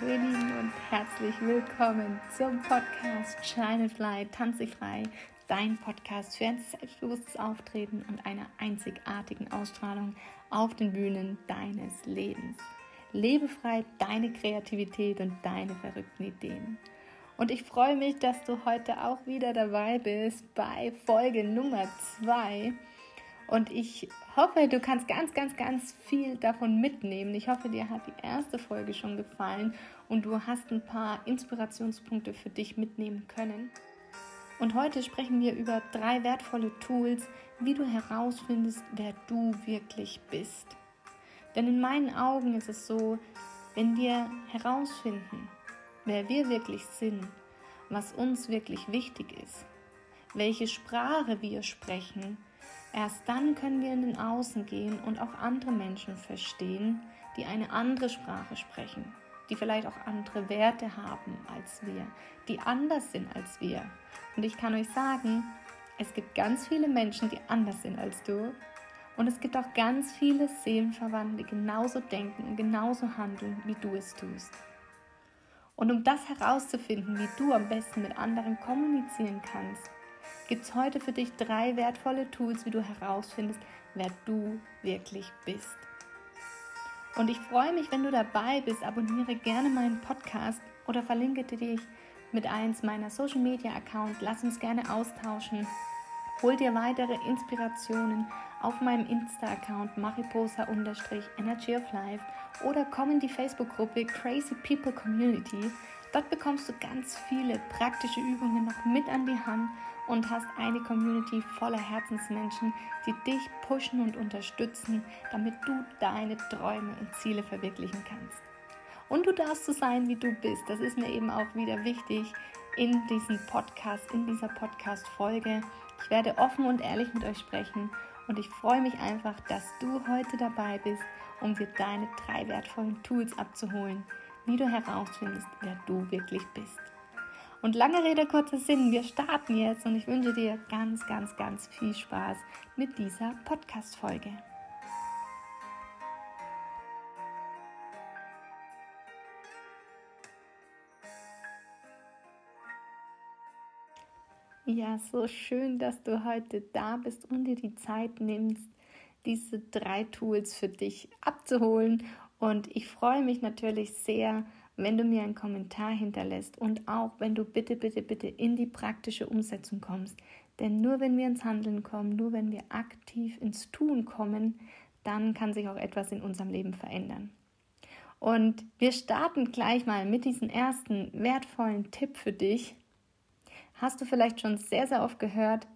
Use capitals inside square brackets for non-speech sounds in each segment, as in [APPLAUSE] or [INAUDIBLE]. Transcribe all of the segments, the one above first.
Hallo ihr Lieben und herzlich willkommen zum Podcast Shine Fly, Tanze frei, dein Podcast für ein selbstbewusstes Auftreten und einer einzigartigen Ausstrahlung auf den Bühnen deines Lebens. Lebe frei deine Kreativität und deine verrückten Ideen. Und ich freue mich, dass du heute auch wieder dabei bist bei Folge Nummer 2 und ich hoffe, du kannst ganz, ganz, ganz viel davon mitnehmen. Ich hoffe, dir hat die erste Folge schon gefallen und du hast ein paar Inspirationspunkte für dich mitnehmen können. Und heute sprechen wir über drei wertvolle Tools, wie du herausfindest, wer du wirklich bist. Denn in meinen Augen ist es so, wenn wir herausfinden, wer wir wirklich sind, was uns wirklich wichtig ist, welche Sprache wir sprechen, Erst dann können wir in den Außen gehen und auch andere Menschen verstehen, die eine andere Sprache sprechen, die vielleicht auch andere Werte haben als wir, die anders sind als wir. Und ich kann euch sagen, es gibt ganz viele Menschen, die anders sind als du. Und es gibt auch ganz viele Seelenverwandte, die genauso denken und genauso handeln, wie du es tust. Und um das herauszufinden, wie du am besten mit anderen kommunizieren kannst, gibt es heute für dich drei wertvolle Tools, wie du herausfindest, wer du wirklich bist. Und ich freue mich, wenn du dabei bist. Abonniere gerne meinen Podcast oder verlinke dich mit eins meiner Social Media Accounts. Lass uns gerne austauschen. Hol dir weitere Inspirationen auf meinem Insta-Account mariposa-energy of life oder komm in die Facebook-Gruppe Crazy People Community. Dort bekommst du ganz viele praktische Übungen noch mit an die Hand und hast eine Community voller Herzensmenschen, die dich pushen und unterstützen, damit du deine Träume und Ziele verwirklichen kannst. Und du darfst so sein, wie du bist. Das ist mir eben auch wieder wichtig in diesem Podcast, in dieser Podcast-Folge. Ich werde offen und ehrlich mit euch sprechen und ich freue mich einfach, dass du heute dabei bist, um dir deine drei wertvollen Tools abzuholen, wie du herausfindest, wer du wirklich bist. Und lange Rede, kurzer Sinn, wir starten jetzt und ich wünsche dir ganz, ganz, ganz viel Spaß mit dieser Podcast-Folge. Ja, so schön, dass du heute da bist und dir die Zeit nimmst, diese drei Tools für dich abzuholen. Und ich freue mich natürlich sehr, wenn du mir einen Kommentar hinterlässt und auch wenn du bitte, bitte, bitte in die praktische Umsetzung kommst. Denn nur wenn wir ins Handeln kommen, nur wenn wir aktiv ins Tun kommen, dann kann sich auch etwas in unserem Leben verändern. Und wir starten gleich mal mit diesem ersten wertvollen Tipp für dich. Hast du vielleicht schon sehr, sehr oft gehört.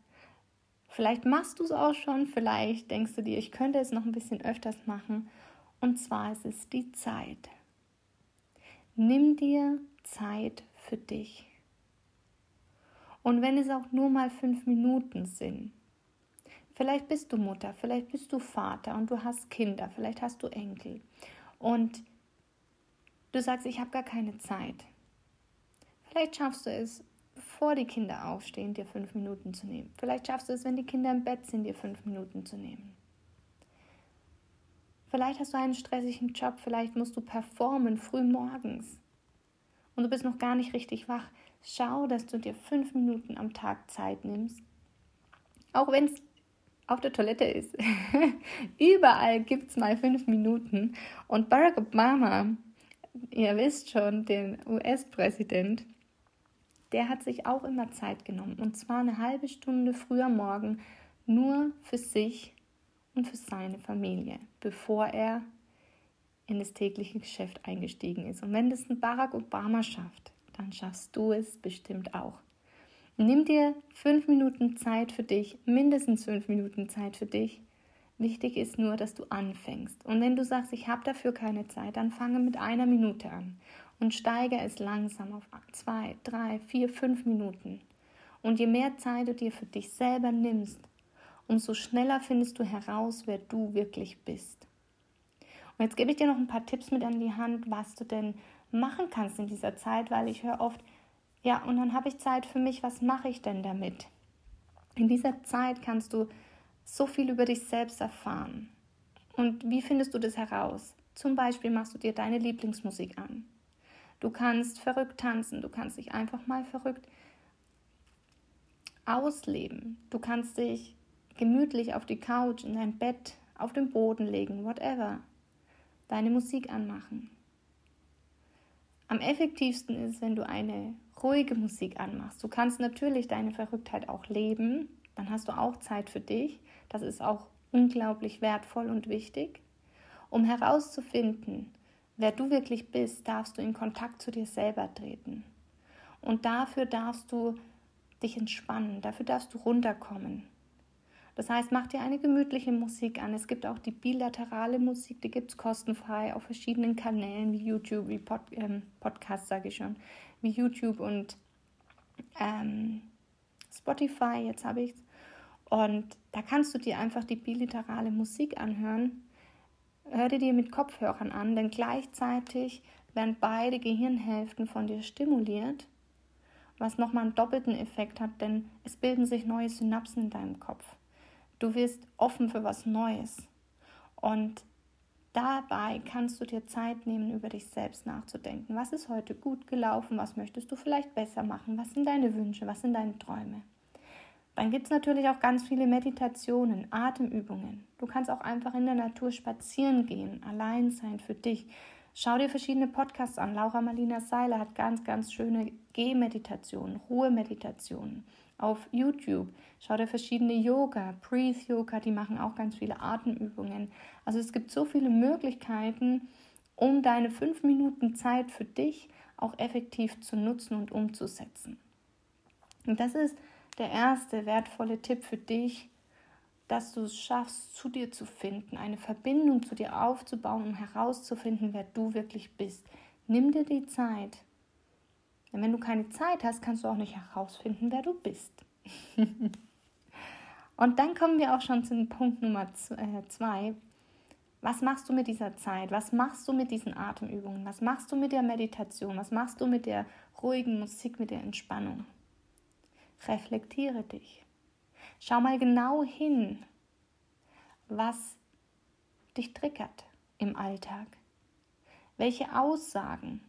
Vielleicht machst du es auch schon, vielleicht denkst du dir, ich könnte es noch ein bisschen öfters machen. Und zwar ist es die Zeit. Nimm dir Zeit für dich. Und wenn es auch nur mal fünf Minuten sind, vielleicht bist du Mutter, vielleicht bist du Vater und du hast Kinder, vielleicht hast du Enkel und du sagst, ich habe gar keine Zeit. Vielleicht schaffst du es, bevor die Kinder aufstehen, dir fünf Minuten zu nehmen. Vielleicht schaffst du es, wenn die Kinder im Bett sind, dir fünf Minuten zu nehmen. Vielleicht hast du einen stressigen Job, vielleicht musst du performen früh morgens und du bist noch gar nicht richtig wach. Schau, dass du dir fünf Minuten am Tag Zeit nimmst. Auch wenn es auf der Toilette ist. [LAUGHS] Überall gibt es mal fünf Minuten. Und Barack Obama, ihr wisst schon, den US-Präsident, der hat sich auch immer Zeit genommen. Und zwar eine halbe Stunde früher morgen nur für sich und für seine Familie, bevor er in das tägliche Geschäft eingestiegen ist. Und wenn das ein Barack Obama schafft, dann schaffst du es bestimmt auch. Nimm dir fünf Minuten Zeit für dich, mindestens fünf Minuten Zeit für dich. Wichtig ist nur, dass du anfängst. Und wenn du sagst, ich habe dafür keine Zeit, dann fange mit einer Minute an und steige es langsam auf zwei, drei, vier, fünf Minuten. Und je mehr Zeit du dir für dich selber nimmst, umso schneller findest du heraus, wer du wirklich bist. Und jetzt gebe ich dir noch ein paar Tipps mit an die Hand, was du denn machen kannst in dieser Zeit, weil ich höre oft, ja, und dann habe ich Zeit für mich, was mache ich denn damit? In dieser Zeit kannst du so viel über dich selbst erfahren. Und wie findest du das heraus? Zum Beispiel machst du dir deine Lieblingsmusik an. Du kannst verrückt tanzen, du kannst dich einfach mal verrückt ausleben. Du kannst dich gemütlich auf die Couch, in dein Bett, auf den Boden legen, whatever. Deine Musik anmachen. Am effektivsten ist, wenn du eine ruhige Musik anmachst. Du kannst natürlich deine Verrücktheit auch leben, dann hast du auch Zeit für dich. Das ist auch unglaublich wertvoll und wichtig. Um herauszufinden, wer du wirklich bist, darfst du in Kontakt zu dir selber treten. Und dafür darfst du dich entspannen, dafür darfst du runterkommen. Das heißt, mach dir eine gemütliche Musik an. Es gibt auch die bilaterale Musik, die gibt es kostenfrei auf verschiedenen Kanälen wie YouTube, wie Pod, ähm, Podcast, sage ich schon, wie YouTube und ähm, Spotify, jetzt habe ich es. Und da kannst du dir einfach die bilaterale Musik anhören. Hör dir mit Kopfhörern an, denn gleichzeitig werden beide Gehirnhälften von dir stimuliert was nochmal einen doppelten Effekt hat, denn es bilden sich neue Synapsen in deinem Kopf. Du wirst offen für was Neues. Und dabei kannst du dir Zeit nehmen, über dich selbst nachzudenken. Was ist heute gut gelaufen? Was möchtest du vielleicht besser machen? Was sind deine Wünsche? Was sind deine Träume? Dann gibt es natürlich auch ganz viele Meditationen, Atemübungen. Du kannst auch einfach in der Natur spazieren gehen, allein sein für dich. Schau dir verschiedene Podcasts an. Laura Marlina Seiler hat ganz, ganz schöne Gehmeditationen, Ruhemeditationen auf YouTube. Schau dir verschiedene Yoga, Breathe Yoga, die machen auch ganz viele Atemübungen. Also es gibt so viele Möglichkeiten, um deine fünf Minuten Zeit für dich auch effektiv zu nutzen und umzusetzen. Und das ist der erste wertvolle Tipp für dich, dass du es schaffst, zu dir zu finden, eine Verbindung zu dir aufzubauen, um herauszufinden, wer du wirklich bist. Nimm dir die Zeit. Denn wenn du keine Zeit hast, kannst du auch nicht herausfinden, wer du bist. [LAUGHS] Und dann kommen wir auch schon zum Punkt Nummer äh, zwei. Was machst du mit dieser Zeit? Was machst du mit diesen Atemübungen? Was machst du mit der Meditation? Was machst du mit der ruhigen Musik, mit der Entspannung? Reflektiere dich. Schau mal genau hin, was dich triggert im Alltag. Welche Aussagen,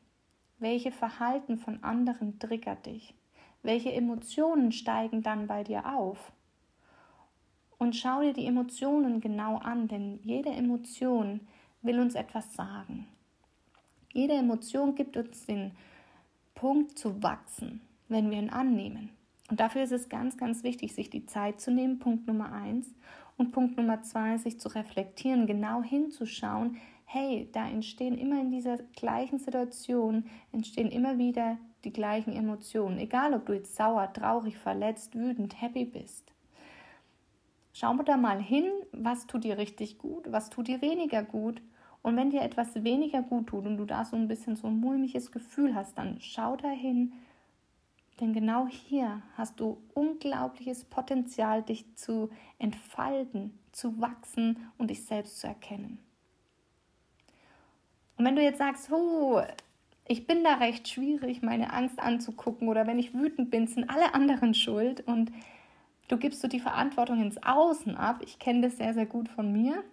welche Verhalten von anderen triggert dich? Welche Emotionen steigen dann bei dir auf? Und schau dir die Emotionen genau an, denn jede Emotion will uns etwas sagen. Jede Emotion gibt uns den Punkt zu wachsen, wenn wir ihn annehmen. Und dafür ist es ganz, ganz wichtig, sich die Zeit zu nehmen, Punkt Nummer eins. Und Punkt Nummer zwei, sich zu reflektieren, genau hinzuschauen, hey, da entstehen immer in dieser gleichen Situation, entstehen immer wieder die gleichen Emotionen. Egal, ob du jetzt sauer, traurig, verletzt, wütend, happy bist. Schau da mal hin, was tut dir richtig gut, was tut dir weniger gut. Und wenn dir etwas weniger gut tut und du da so ein bisschen so ein mulmiges Gefühl hast, dann schau da hin, denn genau hier hast du unglaubliches Potenzial, dich zu entfalten, zu wachsen und dich selbst zu erkennen. Und wenn du jetzt sagst, oh, ich bin da recht schwierig, meine Angst anzugucken oder wenn ich wütend bin, sind alle anderen schuld und du gibst so die Verantwortung ins Außen ab. Ich kenne das sehr, sehr gut von mir.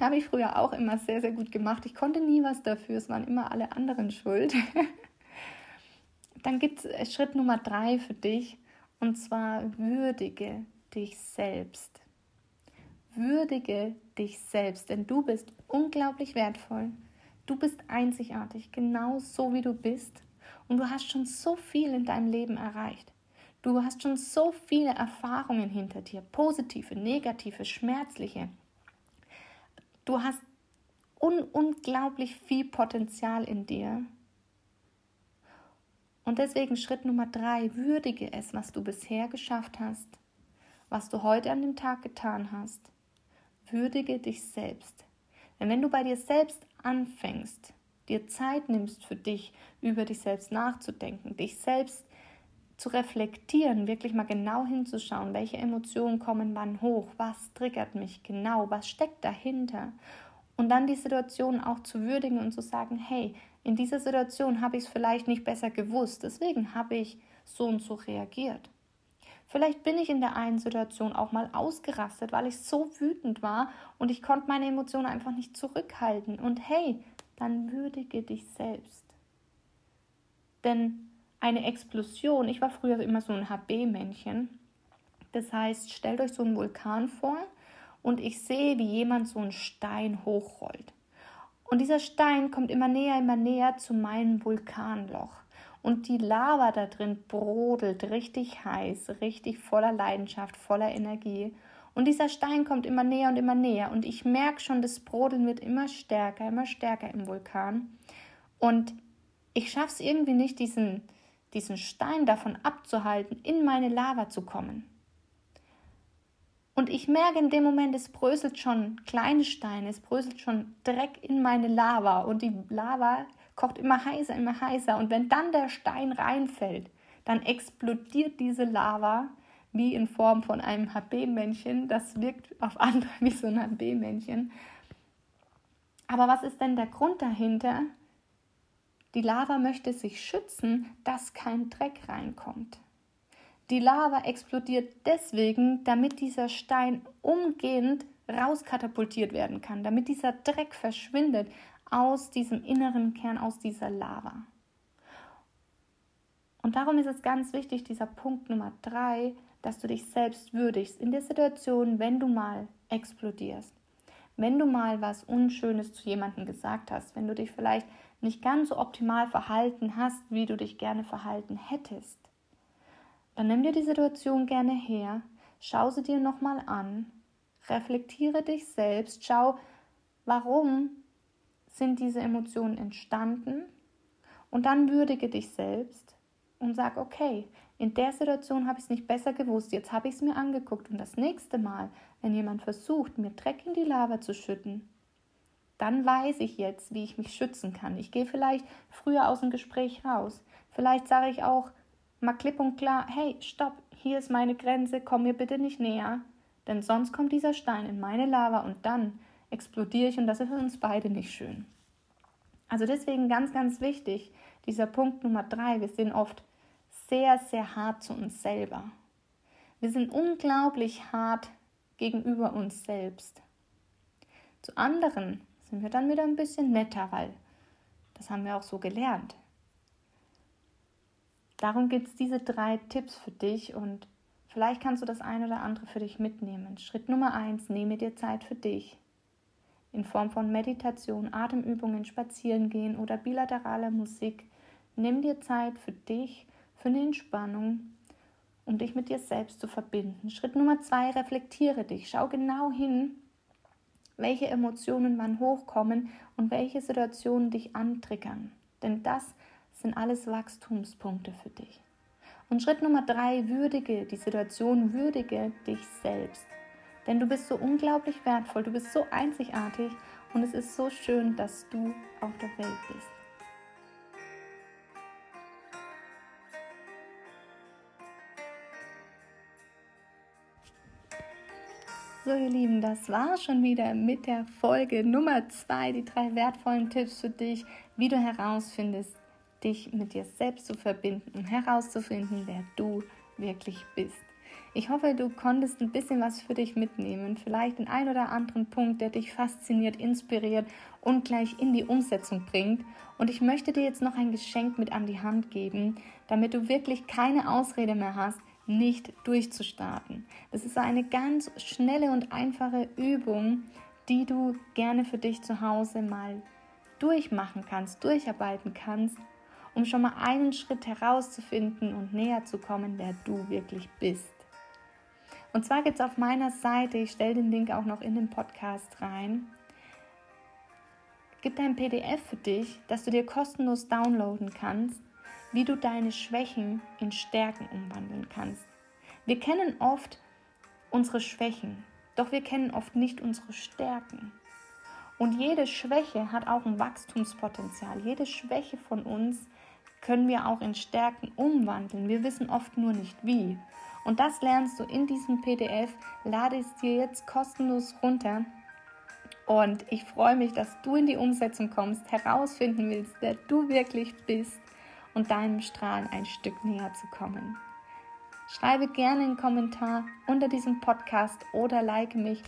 Habe ich früher auch immer sehr, sehr gut gemacht. Ich konnte nie was dafür, es waren immer alle anderen schuld. [LAUGHS] dann gibt es Schritt Nummer drei für dich und zwar würdige dich selbst. Würdige dich selbst, denn du bist unglaublich wertvoll. Du bist einzigartig, genau so wie du bist. Und du hast schon so viel in deinem Leben erreicht. Du hast schon so viele Erfahrungen hinter dir, positive, negative, schmerzliche. Du hast un unglaublich viel Potenzial in dir und deswegen Schritt Nummer drei, würdige es, was du bisher geschafft hast, was du heute an dem Tag getan hast. Würdige dich selbst. Denn wenn du bei dir selbst anfängst, dir Zeit nimmst für dich, über dich selbst nachzudenken, dich selbst zu reflektieren, wirklich mal genau hinzuschauen, welche Emotionen kommen wann hoch, was triggert mich genau, was steckt dahinter. Und dann die Situation auch zu würdigen und zu sagen, hey, in dieser Situation habe ich es vielleicht nicht besser gewusst, deswegen habe ich so und so reagiert. Vielleicht bin ich in der einen Situation auch mal ausgerastet, weil ich so wütend war und ich konnte meine Emotionen einfach nicht zurückhalten. Und hey, dann würdige dich selbst. Denn eine Explosion, ich war früher immer so ein HB-Männchen, das heißt, stellt euch so einen Vulkan vor und ich sehe, wie jemand so einen Stein hochrollt. Und dieser Stein kommt immer näher, immer näher zu meinem Vulkanloch. Und die Lava da drin brodelt richtig heiß, richtig voller Leidenschaft, voller Energie. Und dieser Stein kommt immer näher und immer näher. Und ich merke schon, das Brodeln wird immer stärker, immer stärker im Vulkan. Und ich schaffe es irgendwie nicht, diesen, diesen Stein davon abzuhalten, in meine Lava zu kommen. Und ich merke in dem Moment, es bröselt schon kleine Steine, es bröselt schon Dreck in meine Lava und die Lava kocht immer heißer, immer heißer. Und wenn dann der Stein reinfällt, dann explodiert diese Lava wie in Form von einem HB-Männchen. Das wirkt auf andere [LAUGHS] wie so ein HB-Männchen. Aber was ist denn der Grund dahinter? Die Lava möchte sich schützen, dass kein Dreck reinkommt. Die Lava explodiert deswegen, damit dieser Stein umgehend rauskatapultiert werden kann, damit dieser Dreck verschwindet aus diesem inneren Kern, aus dieser Lava. Und darum ist es ganz wichtig, dieser Punkt Nummer drei, dass du dich selbst würdigst in der Situation, wenn du mal explodierst. Wenn du mal was Unschönes zu jemandem gesagt hast, wenn du dich vielleicht nicht ganz so optimal verhalten hast, wie du dich gerne verhalten hättest, dann nimm dir die Situation gerne her, schau sie dir nochmal an, reflektiere dich selbst, schau, warum sind diese Emotionen entstanden? Und dann würdige dich selbst und sag, okay, in der Situation habe ich es nicht besser gewusst, jetzt habe ich es mir angeguckt. Und das nächste Mal, wenn jemand versucht, mir Dreck in die Lava zu schütten, dann weiß ich jetzt, wie ich mich schützen kann. Ich gehe vielleicht früher aus dem Gespräch raus. Vielleicht sage ich auch, mal klipp und klar, hey, stopp, hier ist meine Grenze, komm mir bitte nicht näher, denn sonst kommt dieser Stein in meine Lava und dann explodiere ich und das ist für uns beide nicht schön. Also deswegen ganz, ganz wichtig, dieser Punkt Nummer drei, wir sind oft sehr, sehr hart zu uns selber. Wir sind unglaublich hart gegenüber uns selbst. Zu anderen sind wir dann wieder ein bisschen netter, weil das haben wir auch so gelernt. Darum gibt es diese drei Tipps für dich und vielleicht kannst du das eine oder andere für dich mitnehmen. Schritt Nummer eins, nehme dir Zeit für dich. In Form von Meditation, Atemübungen, Spazierengehen oder bilateraler Musik. Nimm dir Zeit für dich, für eine Entspannung, um dich mit dir selbst zu verbinden. Schritt Nummer zwei, reflektiere dich. Schau genau hin, welche Emotionen wann hochkommen und welche Situationen dich antriggern. Denn das sind alles Wachstumspunkte für dich. Und Schritt Nummer drei, würdige die Situation, würdige dich selbst. Denn du bist so unglaublich wertvoll, du bist so einzigartig und es ist so schön, dass du auf der Welt bist. So, ihr Lieben, das war schon wieder mit der Folge Nummer zwei, die drei wertvollen Tipps für dich, wie du herausfindest, dich mit dir selbst zu verbinden und herauszufinden, wer du wirklich bist. Ich hoffe, du konntest ein bisschen was für dich mitnehmen, vielleicht den ein oder anderen Punkt, der dich fasziniert, inspiriert und gleich in die Umsetzung bringt. Und ich möchte dir jetzt noch ein Geschenk mit an die Hand geben, damit du wirklich keine Ausrede mehr hast, nicht durchzustarten. Das ist eine ganz schnelle und einfache Übung, die du gerne für dich zu Hause mal durchmachen kannst, durcharbeiten kannst um schon mal einen Schritt herauszufinden und näher zu kommen, wer du wirklich bist. Und zwar gibt es auf meiner Seite, ich stelle den Link auch noch in den Podcast rein, gibt ein PDF für dich, das du dir kostenlos downloaden kannst, wie du deine Schwächen in Stärken umwandeln kannst. Wir kennen oft unsere Schwächen, doch wir kennen oft nicht unsere Stärken. Und jede Schwäche hat auch ein Wachstumspotenzial. Jede Schwäche von uns können wir auch in Stärken umwandeln. Wir wissen oft nur nicht wie. Und das lernst du in diesem PDF. Lade es dir jetzt kostenlos runter. Und ich freue mich, dass du in die Umsetzung kommst, herausfinden willst, wer du wirklich bist und deinem Strahlen ein Stück näher zu kommen. Schreibe gerne einen Kommentar unter diesem Podcast oder like mich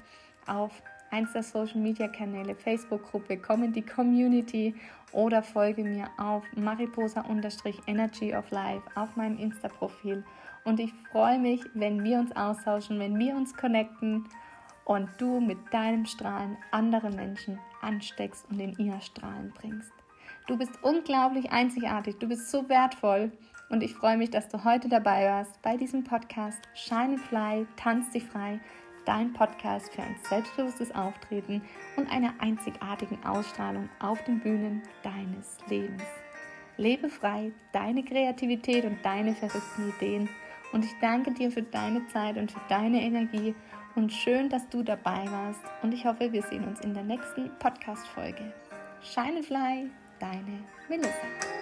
auf eins der Social Media Kanäle, Facebook-Gruppe, komm in die Community oder folge mir auf mariposa-energy of life auf meinem Insta-Profil. Und ich freue mich, wenn wir uns austauschen, wenn wir uns connecten und du mit deinem Strahlen andere Menschen ansteckst und in ihr Strahlen bringst. Du bist unglaublich einzigartig, du bist so wertvoll und ich freue mich, dass du heute dabei warst bei diesem Podcast Shine and Fly, tanz dich frei, dein Podcast für ein selbstbewusstes Auftreten und einer einzigartigen Ausstrahlung auf den Bühnen deines Lebens. Lebe frei, deine Kreativität und deine verrückten Ideen und ich danke dir für deine Zeit und für deine Energie und schön, dass du dabei warst und ich hoffe, wir sehen uns in der nächsten Podcast-Folge. Shine Fly, deine Melissa.